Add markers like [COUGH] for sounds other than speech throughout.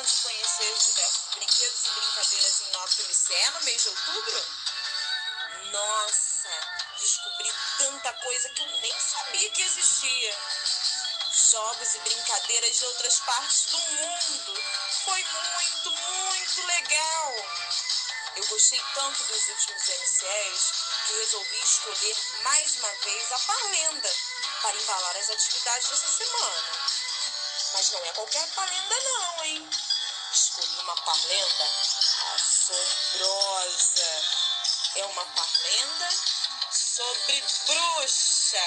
De conhecer os diversos brinquedos e brincadeiras em nosso liceu no mês de outubro? Nossa, descobri tanta coisa que eu nem sabia que existia. Jogos e brincadeiras de outras partes do mundo. Foi muito, muito legal. Eu gostei tanto dos últimos MCs que resolvi escolher mais uma vez a Parlenda para embalar as atividades dessa semana. Mas não é qualquer parlenda não, hein? Escolhi uma parlenda assombrosa. É uma parlenda sobre bruxa. [LAUGHS]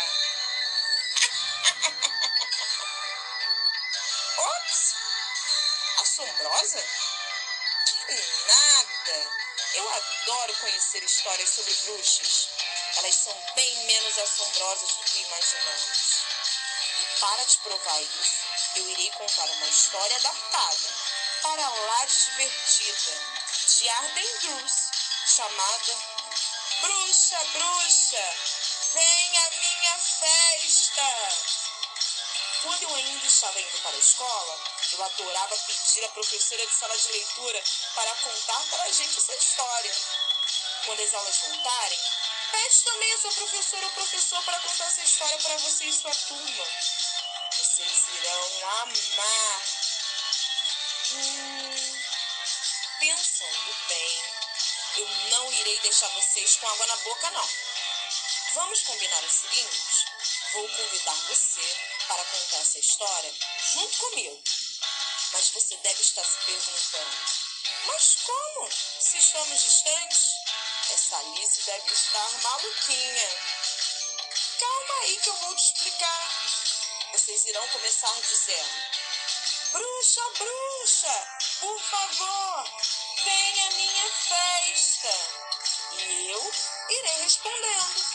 Ops! Assombrosa? Que nada! Eu adoro conhecer histórias sobre bruxas. Elas são bem menos assombrosas do que imaginamos. E para te provar isso, eu irei contar uma história adaptada, para lá divertida, de Arden Bruce, chamada Bruxa, Bruxa, vem à minha festa! Quando eu ainda estava indo para a escola, eu adorava pedir à professora de sala de leitura para contar para a gente essa história. Quando as aulas voltarem, pede também a sua professora ou professor para contar essa história para você e sua turma. Vocês irão amar. Hum, pensando bem, eu não irei deixar vocês com água na boca, não. Vamos combinar o seguinte: vou convidar você para contar essa história junto comigo. Mas você deve estar se perguntando: mas como? Se estamos distantes? Essa Alice deve estar maluquinha. Calma aí que eu vou te explicar. Vocês irão começar dizendo: Bruxa, bruxa, por favor, venha à minha festa. E eu irei respondendo.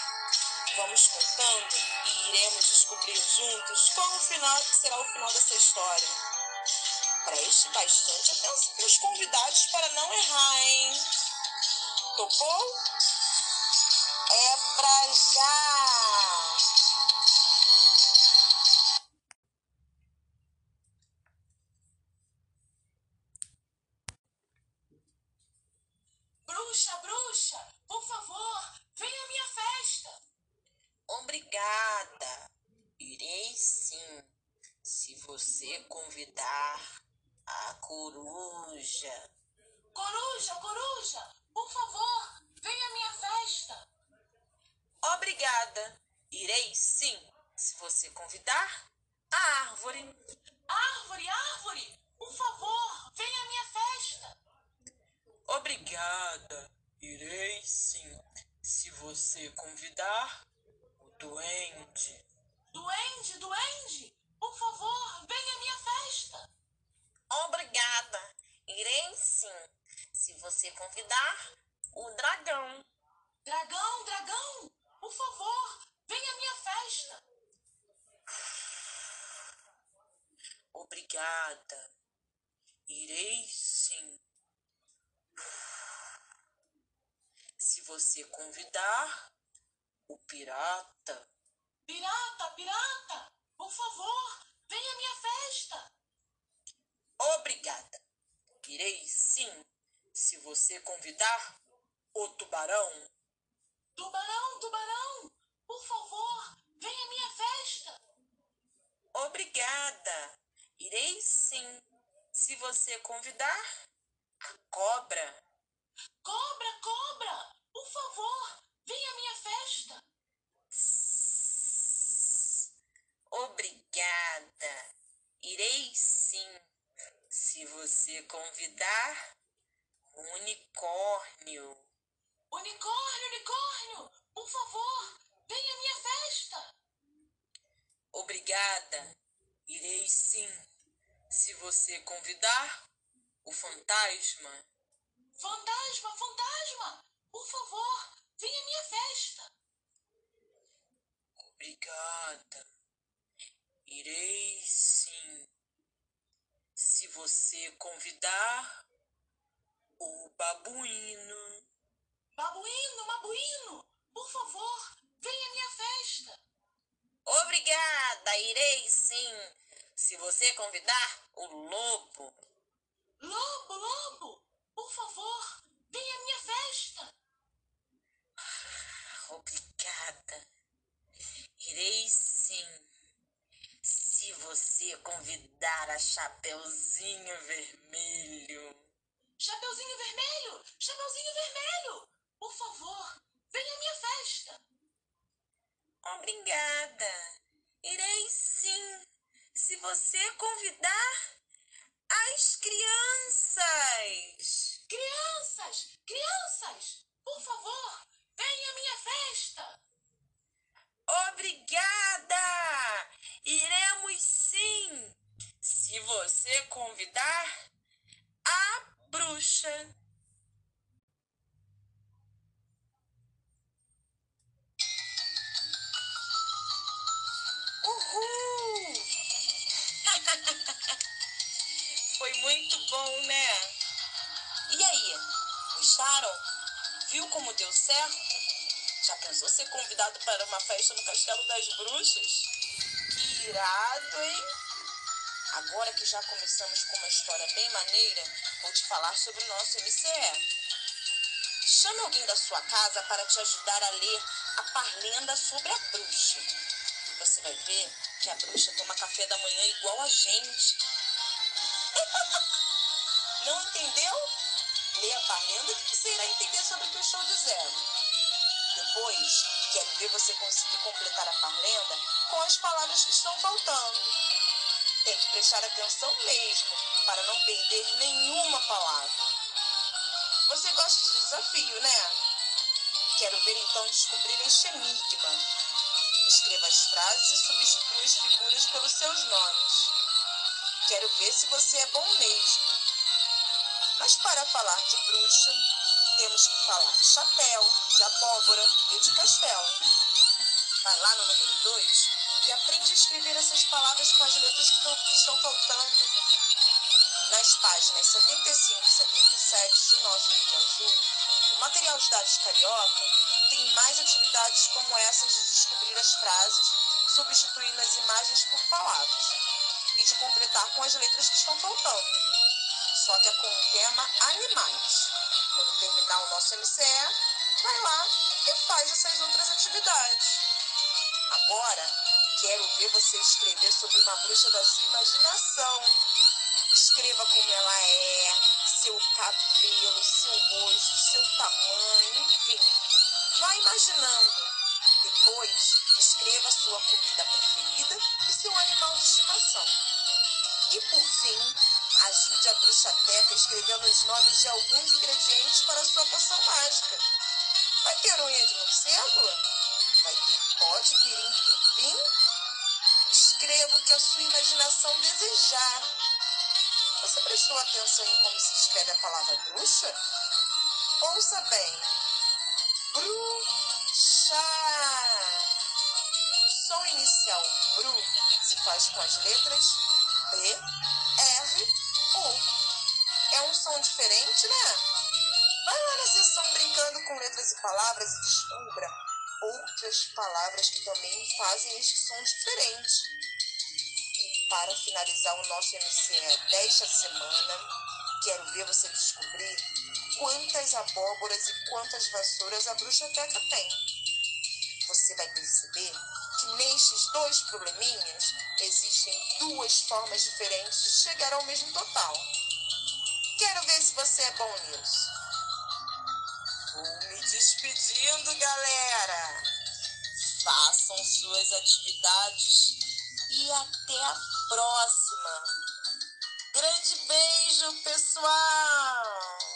Vamos contando e iremos descobrir juntos qual final, será o final dessa história. Preste bastante atenção nos convidados para não errar, hein? Topou? É pra já! Bruxa, bruxa, por favor, venha à minha festa. Obrigada. Irei sim, se você convidar a coruja. Coruja, coruja, por favor, venha à minha festa. Obrigada. Irei sim, se você convidar a árvore. Árvore, árvore, por favor, venha à minha festa. Obrigada. Irei sim, se você convidar o duende. Duende, duende, por favor, venha à minha festa. Obrigada. Irei sim, se você convidar o dragão. Dragão, dragão, por favor, venha à minha festa. Obrigada. Irei sim. Se você convidar o pirata. Pirata, pirata, por favor, venha à minha festa. Obrigada. Irei sim, se você convidar o tubarão. Tubarão, tubarão, por favor, venha à minha festa. Obrigada. Irei sim, se você convidar a cobra. Cobra, cobra, por favor, venha à minha festa. Obrigada. Irei sim, se você convidar o unicórnio. Unicórnio, unicórnio, por favor, venha à minha festa. Obrigada. Irei sim, se você convidar o fantasma. Fantasma, fantasma, por favor, venha à minha festa. Obrigada. Irei sim, se você convidar o babuíno. Babuíno, babuíno, por favor, venha à minha festa. Obrigada, irei sim, se você convidar o lobo. Lobo, lobo, por favor, venha à minha festa. Obrigada. Irei sim. Se você convidar a Chapeuzinho Vermelho. Chapeuzinho Vermelho! Chapeuzinho Vermelho! Por favor, venha à minha festa. Obrigada. Irei sim. Se você convidar as crianças. Crianças! Crianças! Por favor, venha à minha festa. Obrigada! Iremos sim, se você convidar a bruxa. Uhul! [LAUGHS] Foi muito bom, né? E aí, gostaram? Viu como deu certo? Já pensou ser convidado para uma festa no Castelo das Bruxas? Que irado, hein? Agora que já começamos com uma história bem maneira, vou te falar sobre o nosso MCE. Chame alguém da sua casa para te ajudar a ler a parlenda sobre a bruxa. Você vai ver que a bruxa toma café da manhã igual a gente. [LAUGHS] Não entendeu? Lê a parlenda que você irá entender sobre o que eu estou dizendo. Depois, quero ver você conseguir completar a parlenda com as palavras que estão faltando. Tem que prestar atenção mesmo, para não perder nenhuma palavra. Você gosta de desafio, né? Quero ver então descobrir este enigma. Escreva as frases e substitua as figuras pelos seus nomes. Quero ver se você é bom mesmo. Mas para falar de bruxa, temos que falar de chapéu, de abóbora e de castelo. Vai lá no número 2 e aprende a escrever essas palavras com as letras que estão faltando. Nas páginas 75 e 77 do nosso livro azul, o material dados carioca tem mais atividades como essas de descobrir as frases, substituindo as imagens por palavras, e de completar com as letras que estão faltando. Só que é com o tema animais. Quando terminar o nosso MCE, vai lá e faz essas outras atividades. Agora, quero ver você escrever sobre uma bruxa da sua imaginação. Escreva como ela é, seu cabelo, seu rosto, seu tamanho, enfim. Vá imaginando. Depois, escreva sua comida preferida e seu animal de estimação. E por fim, Ajude a bruxateca escrevendo os nomes de alguns ingredientes para sua poção mágica. Vai ter unha de morcego? Vai ter pó de pirim-pim-pim? Escreva o que a sua imaginação desejar. Você prestou atenção em como se escreve a palavra bruxa? Ouça bem. Bruxa. O som inicial bru se faz com as letras B, um som diferente, né? Vai lá na sessão brincando com letras e palavras e descubra outras palavras que também fazem este som diferente. E para finalizar o nosso MCE desta semana, quero ver você descobrir quantas abóboras e quantas vassouras a bruxa teca tem. Você vai perceber que nestes dois probleminhas existem duas formas diferentes de chegar ao mesmo total. Quero ver se você é bom nisso. Vou me despedindo, galera. Façam suas atividades e até a próxima. Grande beijo, pessoal!